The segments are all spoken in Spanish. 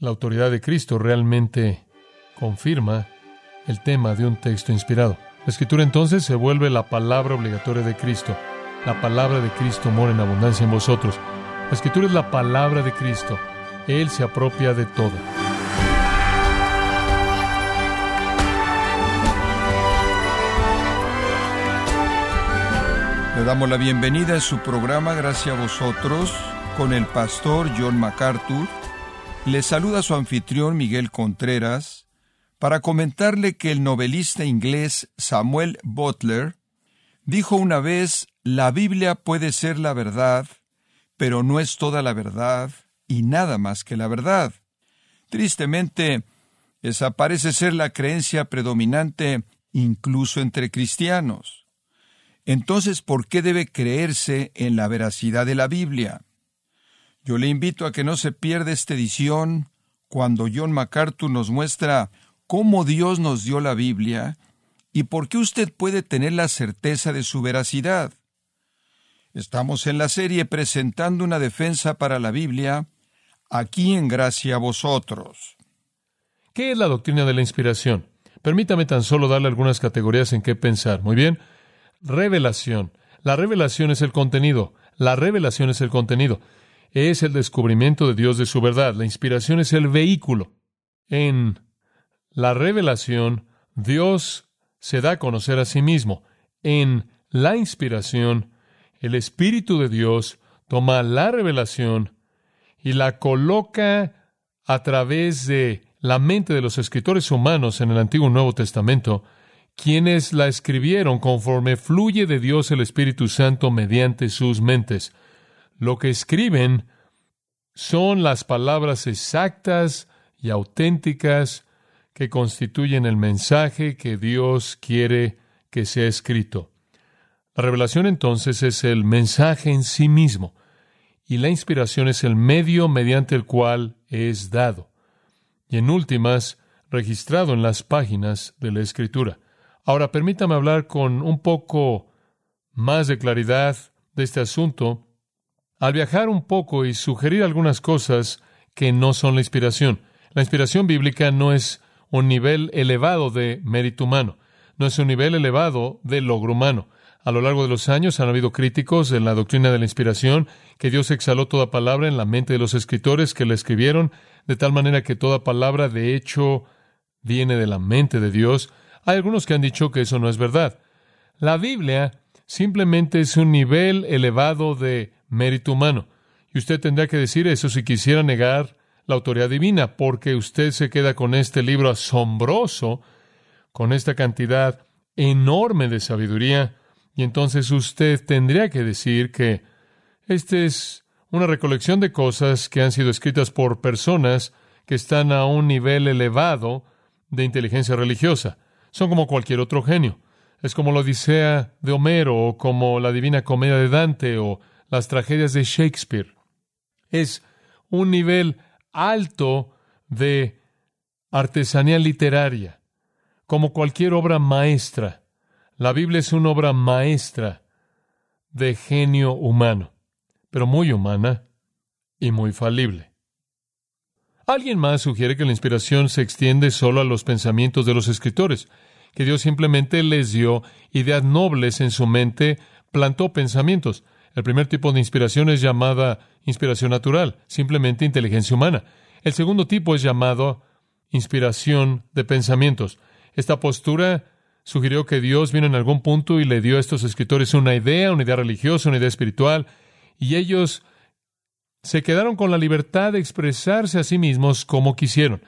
la autoridad de Cristo realmente confirma el tema de un texto inspirado. La escritura entonces se vuelve la palabra obligatoria de Cristo. La palabra de Cristo mora en abundancia en vosotros. La escritura es la palabra de Cristo. Él se apropia de todo. Le damos la bienvenida a su programa Gracias a vosotros con el pastor John MacArthur. Le saluda su anfitrión Miguel Contreras para comentarle que el novelista inglés Samuel Butler dijo una vez, la Biblia puede ser la verdad, pero no es toda la verdad y nada más que la verdad. Tristemente, esa parece ser la creencia predominante incluso entre cristianos. Entonces, ¿por qué debe creerse en la veracidad de la Biblia? Yo le invito a que no se pierda esta edición cuando John MacArthur nos muestra cómo Dios nos dio la Biblia y por qué usted puede tener la certeza de su veracidad. Estamos en la serie presentando una defensa para la Biblia, aquí en gracia a vosotros. ¿Qué es la doctrina de la inspiración? Permítame tan solo darle algunas categorías en qué pensar. Muy bien. Revelación. La revelación es el contenido. La revelación es el contenido. Es el descubrimiento de Dios de su verdad. La inspiración es el vehículo. En la revelación, Dios se da a conocer a sí mismo. En la inspiración, el Espíritu de Dios toma la revelación y la coloca a través de la mente de los escritores humanos en el Antiguo y Nuevo Testamento, quienes la escribieron conforme fluye de Dios el Espíritu Santo mediante sus mentes. Lo que escriben son las palabras exactas y auténticas que constituyen el mensaje que Dios quiere que sea escrito. La revelación entonces es el mensaje en sí mismo y la inspiración es el medio mediante el cual es dado y en últimas registrado en las páginas de la Escritura. Ahora permítame hablar con un poco más de claridad de este asunto al viajar un poco y sugerir algunas cosas que no son la inspiración. La inspiración bíblica no es un nivel elevado de mérito humano, no es un nivel elevado de logro humano. A lo largo de los años han habido críticos en la doctrina de la inspiración, que Dios exhaló toda palabra en la mente de los escritores que la escribieron, de tal manera que toda palabra de hecho viene de la mente de Dios. Hay algunos que han dicho que eso no es verdad. La Biblia simplemente es un nivel elevado de mérito humano. Y usted tendría que decir eso si quisiera negar la autoridad divina, porque usted se queda con este libro asombroso, con esta cantidad enorme de sabiduría, y entonces usted tendría que decir que este es una recolección de cosas que han sido escritas por personas que están a un nivel elevado de inteligencia religiosa. Son como cualquier otro genio. Es como la Odisea de Homero o como la Divina Comedia de Dante o las tragedias de Shakespeare. Es un nivel alto de artesanía literaria, como cualquier obra maestra. La Biblia es una obra maestra de genio humano, pero muy humana y muy falible. Alguien más sugiere que la inspiración se extiende solo a los pensamientos de los escritores, que Dios simplemente les dio ideas nobles en su mente, plantó pensamientos. El primer tipo de inspiración es llamada inspiración natural, simplemente inteligencia humana. El segundo tipo es llamado inspiración de pensamientos. Esta postura sugirió que Dios vino en algún punto y le dio a estos escritores una idea, una idea religiosa, una idea espiritual, y ellos se quedaron con la libertad de expresarse a sí mismos como quisieron.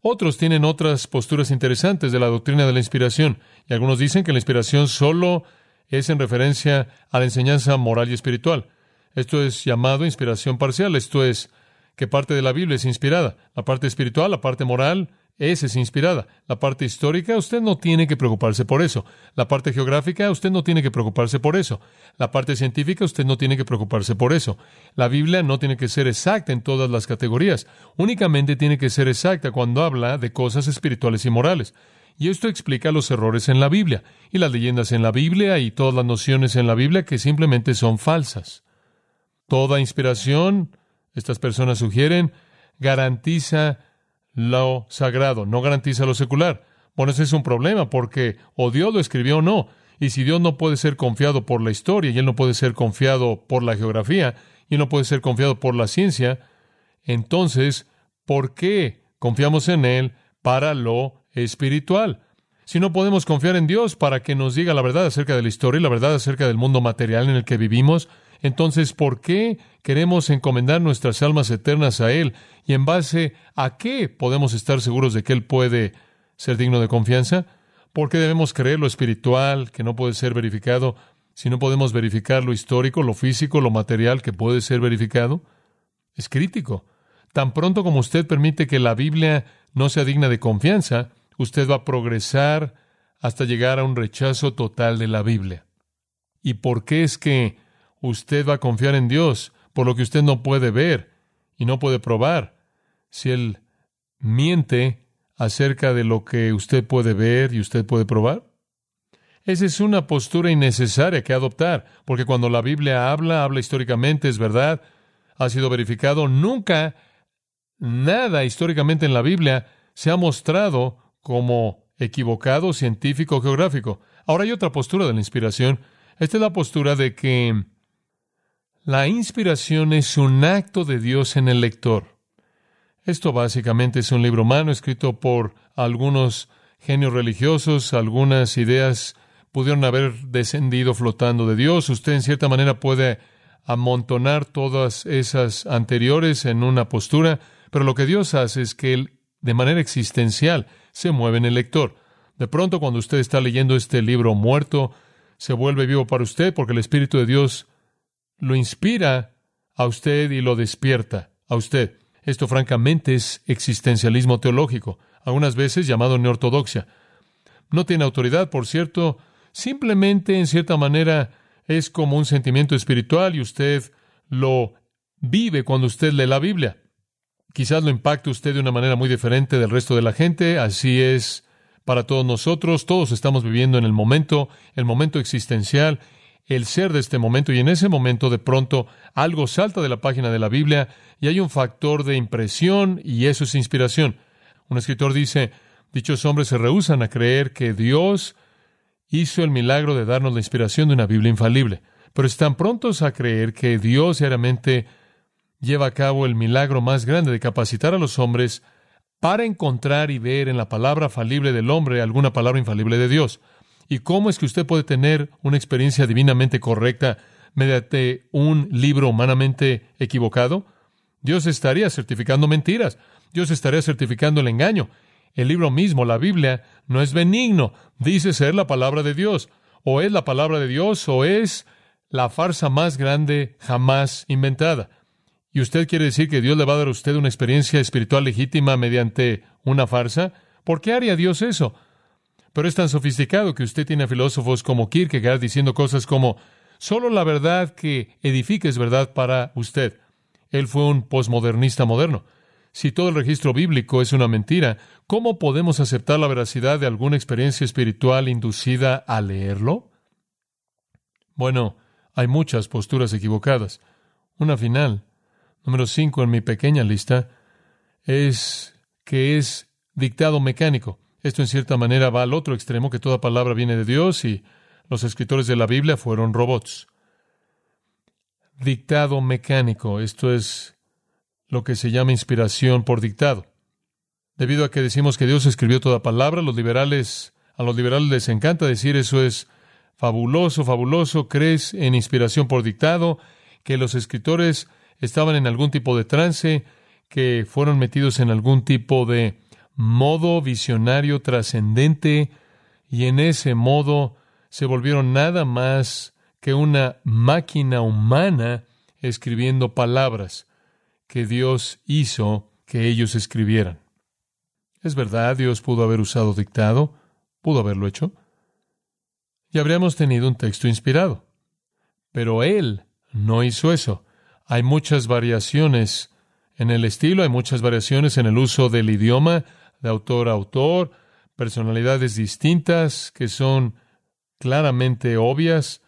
Otros tienen otras posturas interesantes de la doctrina de la inspiración, y algunos dicen que la inspiración solo es en referencia a la enseñanza moral y espiritual. Esto es llamado inspiración parcial, esto es que parte de la Biblia es inspirada. La parte espiritual, la parte moral, esa es inspirada. La parte histórica, usted no tiene que preocuparse por eso. La parte geográfica, usted no tiene que preocuparse por eso. La parte científica, usted no tiene que preocuparse por eso. La Biblia no tiene que ser exacta en todas las categorías. Únicamente tiene que ser exacta cuando habla de cosas espirituales y morales. Y esto explica los errores en la Biblia, y las leyendas en la Biblia, y todas las nociones en la Biblia que simplemente son falsas. Toda inspiración, estas personas sugieren, garantiza lo sagrado, no garantiza lo secular. Bueno, ese es un problema porque o Dios lo escribió o no. Y si Dios no puede ser confiado por la historia y Él no puede ser confiado por la geografía y Él no puede ser confiado por la ciencia, entonces, ¿por qué confiamos en Él para lo espiritual? Si no podemos confiar en Dios para que nos diga la verdad acerca de la historia y la verdad acerca del mundo material en el que vivimos, entonces, ¿por qué queremos encomendar nuestras almas eternas a Él? ¿Y en base a qué podemos estar seguros de que Él puede ser digno de confianza? ¿Por qué debemos creer lo espiritual, que no puede ser verificado, si no podemos verificar lo histórico, lo físico, lo material, que puede ser verificado? Es crítico. Tan pronto como usted permite que la Biblia no sea digna de confianza, usted va a progresar hasta llegar a un rechazo total de la Biblia. ¿Y por qué es que usted va a confiar en Dios por lo que usted no puede ver y no puede probar? Si Él miente, acerca de lo que usted puede ver y usted puede probar? Esa es una postura innecesaria que adoptar, porque cuando la Biblia habla, habla históricamente, es verdad, ha sido verificado, nunca nada históricamente en la Biblia se ha mostrado como equivocado, científico, geográfico. Ahora hay otra postura de la inspiración. Esta es la postura de que la inspiración es un acto de Dios en el lector. Esto básicamente es un libro humano escrito por algunos genios religiosos, algunas ideas pudieron haber descendido flotando de Dios. Usted en cierta manera puede amontonar todas esas anteriores en una postura, pero lo que Dios hace es que Él, de manera existencial, se mueve en el lector. De pronto, cuando usted está leyendo este libro muerto, se vuelve vivo para usted porque el Espíritu de Dios lo inspira a usted y lo despierta a usted. Esto francamente es existencialismo teológico, algunas veces llamado neortodoxia. No tiene autoridad, por cierto, simplemente en cierta manera es como un sentimiento espiritual y usted lo vive cuando usted lee la Biblia. Quizás lo impacte usted de una manera muy diferente del resto de la gente, así es para todos nosotros, todos estamos viviendo en el momento, el momento existencial, el ser de este momento y en ese momento de pronto algo salta de la página de la Biblia y hay un factor de impresión y eso es inspiración. Un escritor dice, dichos hombres se rehusan a creer que Dios hizo el milagro de darnos la inspiración de una Biblia infalible, pero están prontos a creer que Dios diariamente lleva a cabo el milagro más grande de capacitar a los hombres para encontrar y ver en la palabra falible del hombre alguna palabra infalible de Dios. ¿Y cómo es que usted puede tener una experiencia divinamente correcta mediante un libro humanamente equivocado? Dios estaría certificando mentiras. Dios estaría certificando el engaño. El libro mismo, la Biblia, no es benigno. Dice ser la palabra de Dios. O es la palabra de Dios o es la farsa más grande jamás inventada. ¿Y usted quiere decir que Dios le va a dar a usted una experiencia espiritual legítima mediante una farsa? ¿Por qué haría Dios eso? Pero es tan sofisticado que usted tiene a filósofos como Kierkegaard diciendo cosas como, solo la verdad que edifica es verdad para usted. Él fue un posmodernista moderno. Si todo el registro bíblico es una mentira, ¿cómo podemos aceptar la veracidad de alguna experiencia espiritual inducida a leerlo? Bueno, hay muchas posturas equivocadas. Una final, número cinco en mi pequeña lista, es que es dictado mecánico. Esto en cierta manera va al otro extremo, que toda palabra viene de Dios y los escritores de la Biblia fueron robots. Dictado mecánico, esto es lo que se llama inspiración por dictado. Debido a que decimos que Dios escribió toda palabra, los liberales, a los liberales les encanta decir eso es fabuloso, fabuloso, crees en inspiración por dictado, que los escritores estaban en algún tipo de trance, que fueron metidos en algún tipo de modo visionario trascendente y en ese modo se volvieron nada más que una máquina humana escribiendo palabras que Dios hizo que ellos escribieran. Es verdad, Dios pudo haber usado dictado, pudo haberlo hecho, y habríamos tenido un texto inspirado. Pero Él no hizo eso. Hay muchas variaciones en el estilo, hay muchas variaciones en el uso del idioma, de autor a autor, personalidades distintas que son claramente obvias,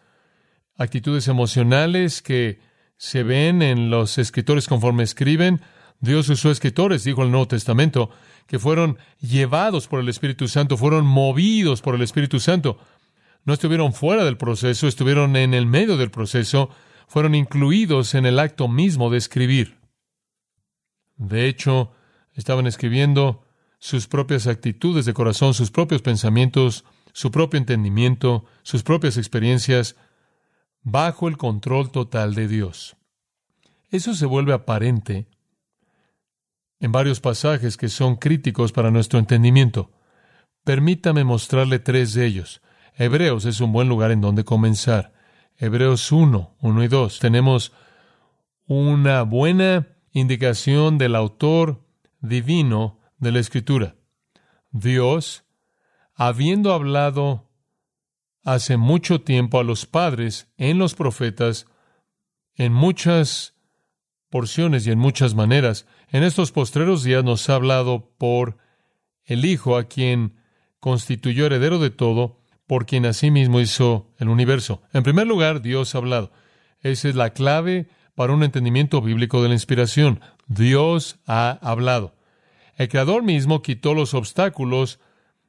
actitudes emocionales que se ven en los escritores conforme escriben, Dios usó escritores, dijo el Nuevo Testamento, que fueron llevados por el Espíritu Santo, fueron movidos por el Espíritu Santo. No estuvieron fuera del proceso, estuvieron en el medio del proceso, fueron incluidos en el acto mismo de escribir. De hecho, estaban escribiendo sus propias actitudes de corazón, sus propios pensamientos, su propio entendimiento, sus propias experiencias, bajo el control total de Dios. Eso se vuelve aparente en varios pasajes que son críticos para nuestro entendimiento. Permítame mostrarle tres de ellos. Hebreos es un buen lugar en donde comenzar. Hebreos 1, 1 y 2. Tenemos una buena indicación del autor divino de la Escritura. Dios, habiendo hablado hace mucho tiempo a los padres en los profetas, en muchas porciones y en muchas maneras, en estos postreros días nos ha hablado por el Hijo, a quien constituyó heredero de todo, por quien asimismo hizo el universo. En primer lugar, Dios ha hablado. Esa es la clave para un entendimiento bíblico de la inspiración. Dios ha hablado. El Creador mismo quitó los obstáculos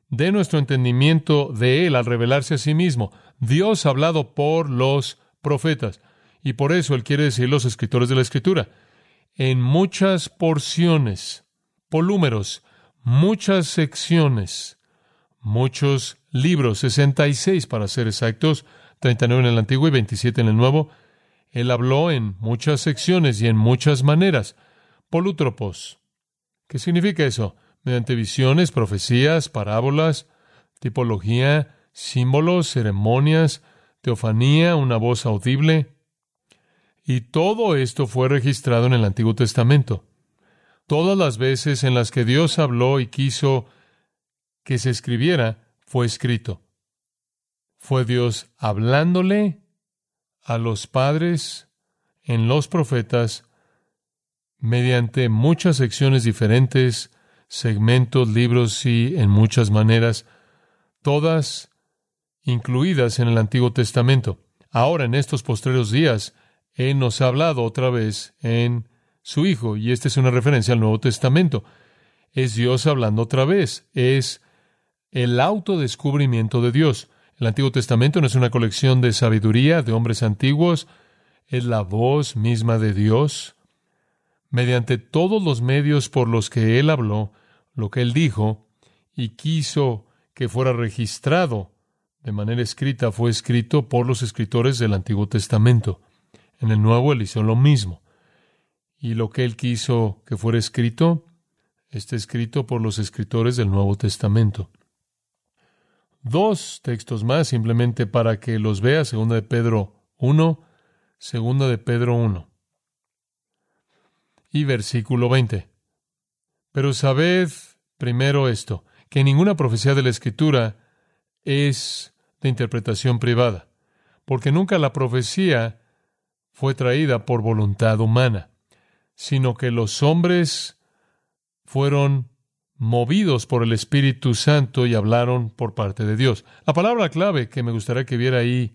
de nuestro entendimiento de Él al revelarse a sí mismo. Dios ha hablado por los profetas. Y por eso Él quiere decir los escritores de la Escritura. En muchas porciones, polúmeros, muchas secciones, muchos libros, 66 para ser exactos, 39 en el Antiguo y 27 en el Nuevo. Él habló en muchas secciones y en muchas maneras. Polútropos. ¿Qué significa eso? mediante visiones, profecías, parábolas, tipología, símbolos, ceremonias, teofanía, una voz audible. Y todo esto fue registrado en el Antiguo Testamento. Todas las veces en las que Dios habló y quiso que se escribiera, fue escrito. Fue Dios hablándole a los padres en los profetas mediante muchas secciones diferentes segmentos, libros y en muchas maneras, todas incluidas en el Antiguo Testamento. Ahora, en estos postreros días, Él nos ha hablado otra vez en su Hijo, y esta es una referencia al Nuevo Testamento. Es Dios hablando otra vez, es el autodescubrimiento de Dios. El Antiguo Testamento no es una colección de sabiduría de hombres antiguos, es la voz misma de Dios. Mediante todos los medios por los que Él habló, lo que él dijo y quiso que fuera registrado de manera escrita fue escrito por los escritores del Antiguo Testamento. En el Nuevo él hizo lo mismo. Y lo que él quiso que fuera escrito está escrito por los escritores del Nuevo Testamento. Dos textos más simplemente para que los vea, segunda de Pedro 1, segunda de Pedro 1. Y versículo 20. Pero sabed primero esto, que ninguna profecía de la Escritura es de interpretación privada, porque nunca la profecía fue traída por voluntad humana, sino que los hombres fueron movidos por el Espíritu Santo y hablaron por parte de Dios. La palabra clave que me gustaría que viera ahí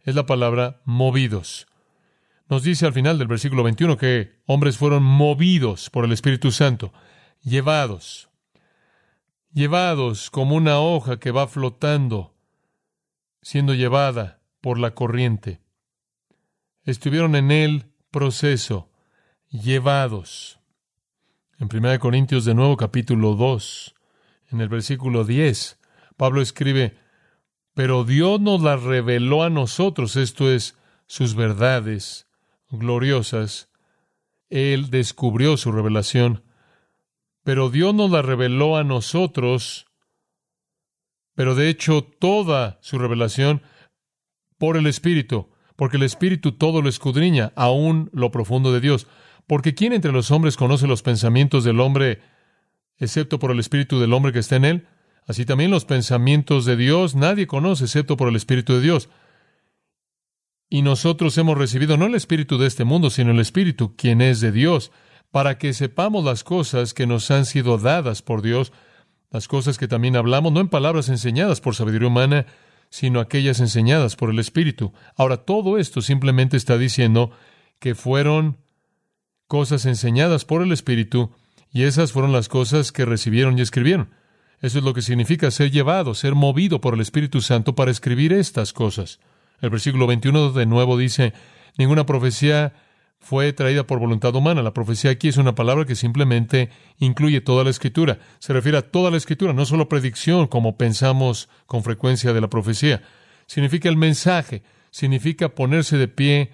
es la palabra movidos. Nos dice al final del versículo 21 que hombres fueron movidos por el Espíritu Santo llevados, llevados como una hoja que va flotando, siendo llevada por la corriente. Estuvieron en el proceso, llevados. En 1 Corintios de nuevo capítulo 2, en el versículo 10, Pablo escribe, pero Dios nos la reveló a nosotros, esto es, sus verdades gloriosas. Él descubrió su revelación pero Dios nos la reveló a nosotros, pero de hecho toda su revelación por el Espíritu, porque el Espíritu todo lo escudriña, aún lo profundo de Dios. Porque ¿quién entre los hombres conoce los pensamientos del hombre, excepto por el Espíritu del hombre que está en él? Así también los pensamientos de Dios nadie conoce, excepto por el Espíritu de Dios. Y nosotros hemos recibido no el Espíritu de este mundo, sino el Espíritu, quien es de Dios, para que sepamos las cosas que nos han sido dadas por Dios, las cosas que también hablamos, no en palabras enseñadas por sabiduría humana, sino aquellas enseñadas por el Espíritu. Ahora, todo esto simplemente está diciendo que fueron cosas enseñadas por el Espíritu, y esas fueron las cosas que recibieron y escribieron. Eso es lo que significa ser llevado, ser movido por el Espíritu Santo para escribir estas cosas. El versículo 21 de nuevo dice, ninguna profecía fue traída por voluntad humana. La profecía aquí es una palabra que simplemente incluye toda la escritura. Se refiere a toda la escritura, no solo predicción, como pensamos con frecuencia de la profecía. Significa el mensaje, significa ponerse de pie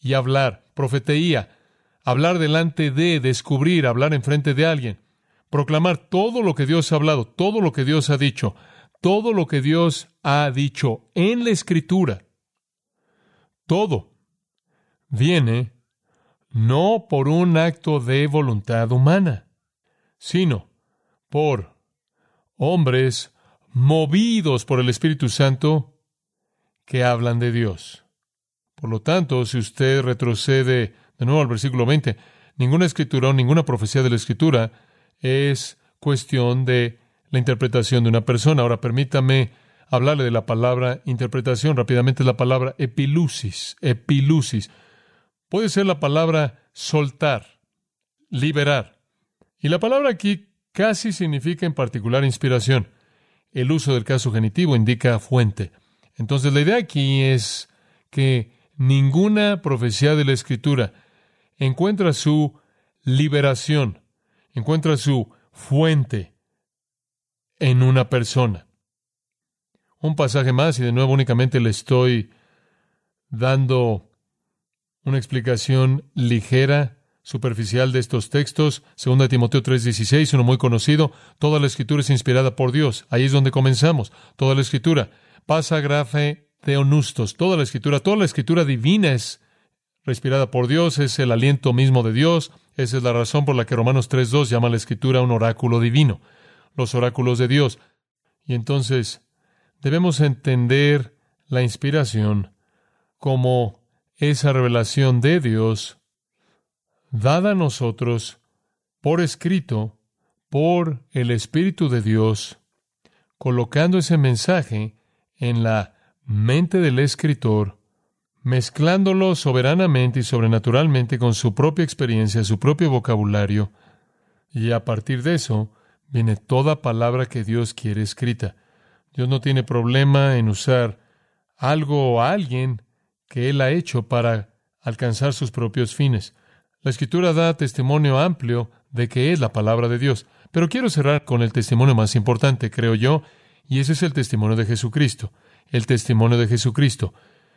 y hablar. Profeteía, hablar delante de, descubrir, hablar enfrente de alguien. Proclamar todo lo que Dios ha hablado, todo lo que Dios ha dicho, todo lo que Dios ha dicho en la escritura. Todo viene no por un acto de voluntad humana, sino por hombres movidos por el Espíritu Santo que hablan de Dios. Por lo tanto, si usted retrocede de nuevo al versículo 20, ninguna escritura o ninguna profecía de la escritura es cuestión de la interpretación de una persona. Ahora permítame hablarle de la palabra interpretación. Rápidamente la palabra epilusis. Epilusis. Puede ser la palabra soltar, liberar. Y la palabra aquí casi significa en particular inspiración. El uso del caso genitivo indica fuente. Entonces la idea aquí es que ninguna profecía de la Escritura encuentra su liberación, encuentra su fuente en una persona. Un pasaje más y de nuevo únicamente le estoy dando una explicación ligera, superficial de estos textos. Segunda Timoteo 3:16, uno muy conocido. Toda la escritura es inspirada por Dios. Ahí es donde comenzamos. Toda la escritura. Pasa grafe teonustos. Toda la escritura, toda la escritura divina es respirada por Dios, es el aliento mismo de Dios. Esa es la razón por la que Romanos 3:2 llama a la escritura un oráculo divino. Los oráculos de Dios. Y entonces debemos entender la inspiración como esa revelación de Dios dada a nosotros por escrito por el Espíritu de Dios, colocando ese mensaje en la mente del escritor, mezclándolo soberanamente y sobrenaturalmente con su propia experiencia, su propio vocabulario, y a partir de eso viene toda palabra que Dios quiere escrita. Dios no tiene problema en usar algo o alguien que Él ha hecho para alcanzar sus propios fines. La Escritura da testimonio amplio de que es la palabra de Dios. Pero quiero cerrar con el testimonio más importante, creo yo, y ese es el testimonio de Jesucristo. El testimonio de Jesucristo.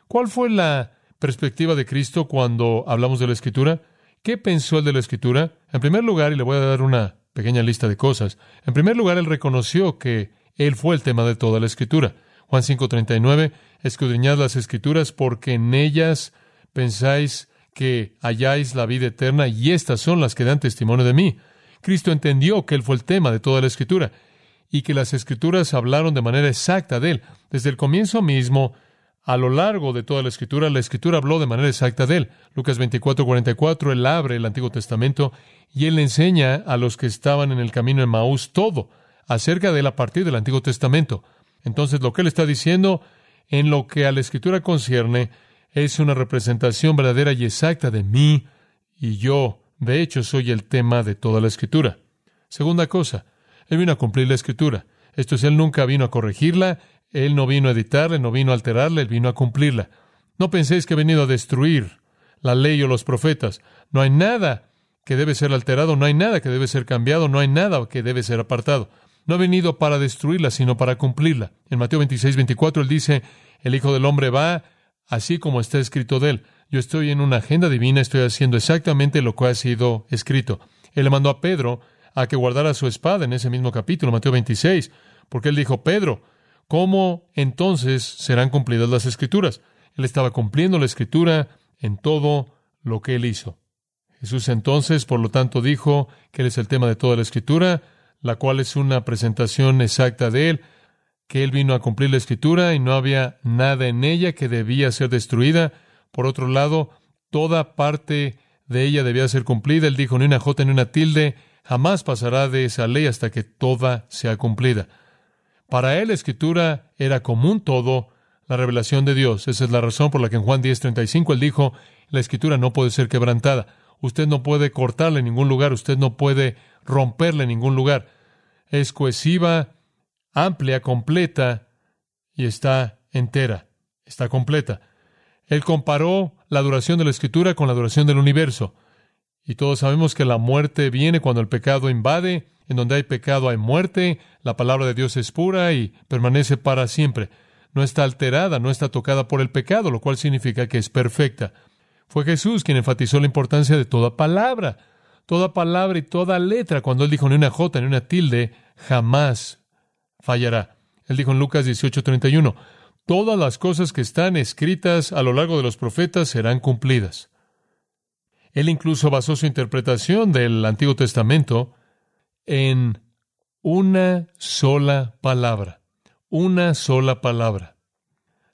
¿Cuál fue la perspectiva de Cristo cuando hablamos de la Escritura? ¿Qué pensó él de la Escritura? En primer lugar, y le voy a dar una pequeña lista de cosas, en primer lugar, él reconoció que él fue el tema de toda la Escritura. Juan 5:39, escudriñad las escrituras porque en ellas pensáis que halláis la vida eterna y estas son las que dan testimonio de mí. Cristo entendió que Él fue el tema de toda la escritura y que las escrituras hablaron de manera exacta de Él. Desde el comienzo mismo, a lo largo de toda la escritura, la escritura habló de manera exacta de Él. Lucas 24:44, Él abre el Antiguo Testamento y Él enseña a los que estaban en el camino de Maús todo acerca de Él a partir del Antiguo Testamento. Entonces, lo que él está diciendo en lo que a la escritura concierne es una representación verdadera y exacta de mí y yo, de hecho, soy el tema de toda la escritura. Segunda cosa, él vino a cumplir la escritura. Esto es, él nunca vino a corregirla, él no vino a editarla, no vino a alterarla, él vino a cumplirla. No penséis que ha venido a destruir la ley o los profetas. No hay nada que debe ser alterado, no hay nada que debe ser cambiado, no hay nada que debe ser apartado no ha venido para destruirla, sino para cumplirla. En Mateo 26, 24, él dice, el Hijo del Hombre va así como está escrito de él. Yo estoy en una agenda divina, estoy haciendo exactamente lo que ha sido escrito. Él le mandó a Pedro a que guardara su espada en ese mismo capítulo, Mateo 26, porque él dijo, Pedro, ¿cómo entonces serán cumplidas las escrituras? Él estaba cumpliendo la escritura en todo lo que él hizo. Jesús entonces, por lo tanto, dijo que él es el tema de toda la escritura, la cual es una presentación exacta de Él, que Él vino a cumplir la escritura y no había nada en ella que debía ser destruida. Por otro lado, toda parte de ella debía ser cumplida. Él dijo, ni una jota ni una tilde, jamás pasará de esa ley hasta que toda sea cumplida. Para él la escritura era común todo, la revelación de Dios. Esa es la razón por la que en Juan 10:35 él dijo, la escritura no puede ser quebrantada. Usted no puede cortarle en ningún lugar, usted no puede romperle en ningún lugar. Es cohesiva, amplia, completa y está entera, está completa. Él comparó la duración de la escritura con la duración del universo. Y todos sabemos que la muerte viene cuando el pecado invade, en donde hay pecado hay muerte, la palabra de Dios es pura y permanece para siempre. No está alterada, no está tocada por el pecado, lo cual significa que es perfecta. Fue Jesús quien enfatizó la importancia de toda palabra, toda palabra y toda letra. Cuando él dijo ni una jota ni una tilde, jamás fallará. Él dijo en Lucas 18:31, todas las cosas que están escritas a lo largo de los profetas serán cumplidas. Él incluso basó su interpretación del Antiguo Testamento en una sola palabra, una sola palabra.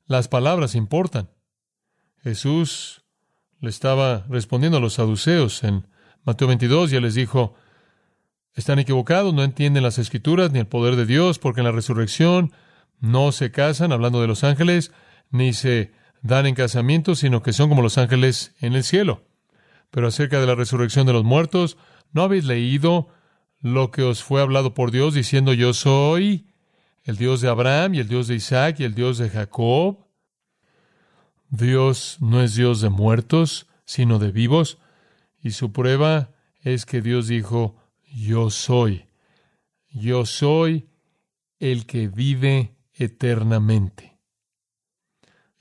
Las palabras importan. Jesús le estaba respondiendo a los saduceos en Mateo 22 y les dijo, están equivocados, no entienden las escrituras ni el poder de Dios, porque en la resurrección no se casan, hablando de los ángeles, ni se dan en casamiento, sino que son como los ángeles en el cielo. Pero acerca de la resurrección de los muertos, ¿no habéis leído lo que os fue hablado por Dios diciendo yo soy el Dios de Abraham y el Dios de Isaac y el Dios de Jacob? Dios no es Dios de muertos, sino de vivos, y su prueba es que Dios dijo, yo soy, yo soy el que vive eternamente.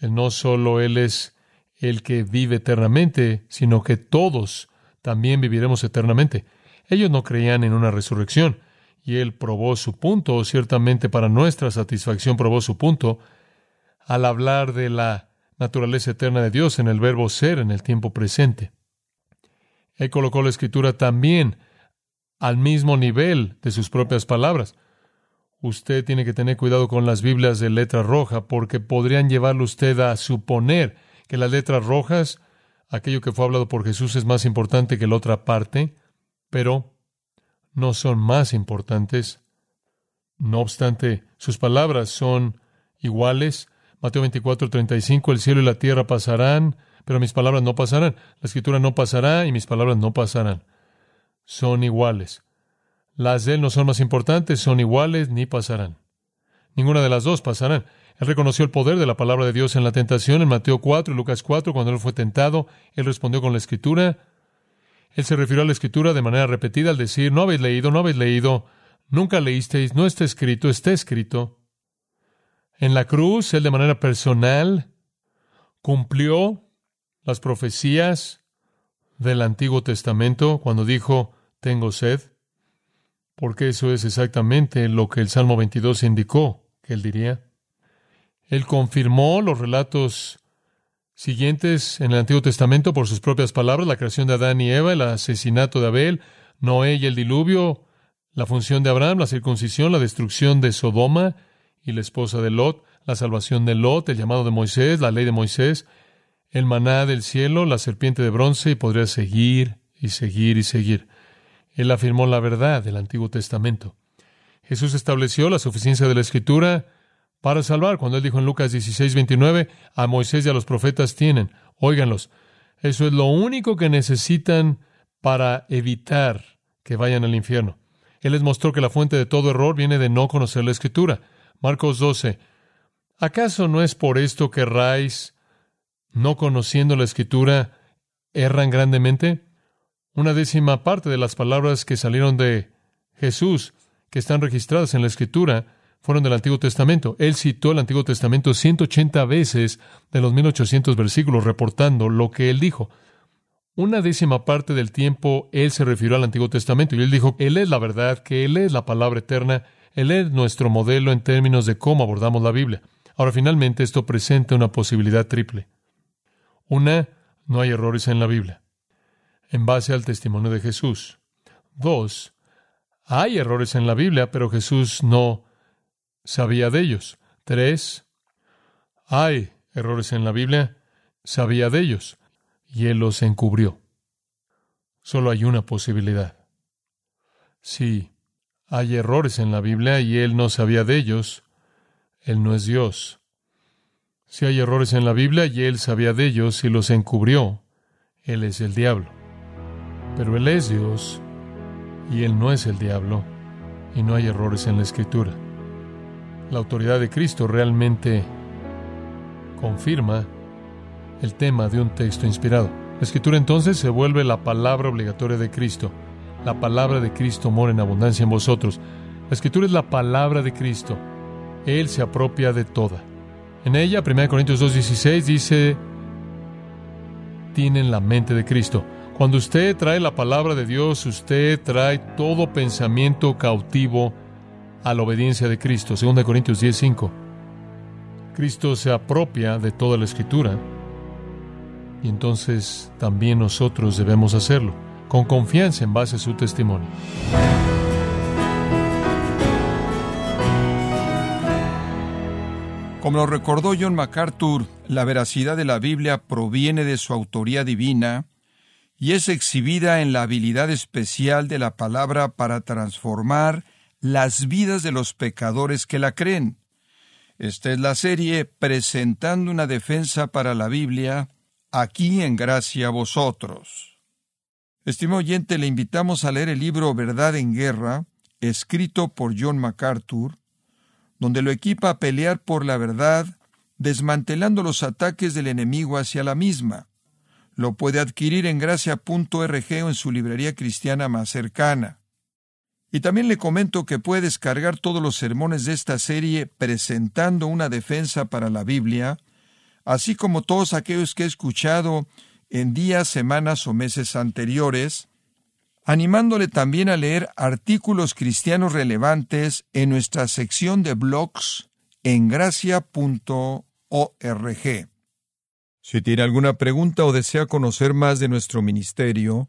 No solo Él es el que vive eternamente, sino que todos también viviremos eternamente. Ellos no creían en una resurrección, y Él probó su punto, o ciertamente para nuestra satisfacción probó su punto, al hablar de la naturaleza eterna de Dios en el verbo ser en el tiempo presente. Él colocó la escritura también al mismo nivel de sus propias palabras. Usted tiene que tener cuidado con las Biblias de letra roja porque podrían llevarle usted a suponer que las letras rojas, aquello que fue hablado por Jesús es más importante que la otra parte, pero no son más importantes. No obstante, sus palabras son iguales. Mateo 24, 35, el cielo y la tierra pasarán, pero mis palabras no pasarán. La escritura no pasará y mis palabras no pasarán. Son iguales. Las de él no son más importantes, son iguales ni pasarán. Ninguna de las dos pasarán. Él reconoció el poder de la palabra de Dios en la tentación en Mateo 4 y Lucas 4, cuando él fue tentado, él respondió con la escritura. Él se refirió a la escritura de manera repetida al decir, no habéis leído, no habéis leído, nunca leísteis, no está escrito, está escrito. En la cruz, él de manera personal cumplió las profecías del Antiguo Testamento cuando dijo, tengo sed, porque eso es exactamente lo que el Salmo 22 indicó que él diría. Él confirmó los relatos siguientes en el Antiguo Testamento por sus propias palabras, la creación de Adán y Eva, el asesinato de Abel, Noé y el diluvio, la función de Abraham, la circuncisión, la destrucción de Sodoma y la esposa de Lot, la salvación de Lot, el llamado de Moisés, la ley de Moisés, el maná del cielo, la serpiente de bronce, y podría seguir y seguir y seguir. Él afirmó la verdad del Antiguo Testamento. Jesús estableció la suficiencia de la Escritura para salvar. Cuando él dijo en Lucas 16, 29, a Moisés y a los profetas tienen, óiganlos. Eso es lo único que necesitan para evitar que vayan al infierno. Él les mostró que la fuente de todo error viene de no conocer la Escritura. Marcos 12. ¿Acaso no es por esto que Rais, no conociendo la Escritura, erran grandemente? Una décima parte de las palabras que salieron de Jesús, que están registradas en la Escritura, fueron del Antiguo Testamento. Él citó el Antiguo Testamento 180 veces de los 1800 versículos reportando lo que él dijo. Una décima parte del tiempo él se refirió al Antiguo Testamento y él dijo, Él es la verdad, que Él es la palabra eterna, Él es nuestro modelo en términos de cómo abordamos la Biblia. Ahora, finalmente, esto presenta una posibilidad triple. Una, no hay errores en la Biblia, en base al testimonio de Jesús. Dos, hay errores en la Biblia, pero Jesús no sabía de ellos. Tres, hay errores en la Biblia, sabía de ellos, y él los encubrió. Solo hay una posibilidad. Si hay errores en la Biblia y él no sabía de ellos, él no es Dios. Si hay errores en la Biblia y él sabía de ellos y los encubrió, él es el diablo. Pero Él es Dios y Él no es el diablo y no hay errores en la escritura. La autoridad de Cristo realmente confirma el tema de un texto inspirado. La escritura entonces se vuelve la palabra obligatoria de Cristo. La palabra de Cristo mora en abundancia en vosotros. La escritura es la palabra de Cristo. Él se apropia de toda. En ella, 1 Corintios 2.16 dice, tienen la mente de Cristo. Cuando usted trae la palabra de Dios, usted trae todo pensamiento cautivo a la obediencia de Cristo. 2 Corintios 10:5. Cristo se apropia de toda la escritura y entonces también nosotros debemos hacerlo, con confianza en base a su testimonio. Como lo recordó John MacArthur, la veracidad de la Biblia proviene de su autoría divina y es exhibida en la habilidad especial de la palabra para transformar las vidas de los pecadores que la creen. Esta es la serie presentando una defensa para la Biblia, aquí en gracia a vosotros. Estimado oyente, le invitamos a leer el libro Verdad en Guerra, escrito por John MacArthur, donde lo equipa a pelear por la verdad, desmantelando los ataques del enemigo hacia la misma. Lo puede adquirir en gracia.org o en su librería cristiana más cercana. Y también le comento que puede descargar todos los sermones de esta serie presentando una defensa para la Biblia, así como todos aquellos que he escuchado en días, semanas o meses anteriores, animándole también a leer artículos cristianos relevantes en nuestra sección de blogs en gracia.org. Si tiene alguna pregunta o desea conocer más de nuestro ministerio,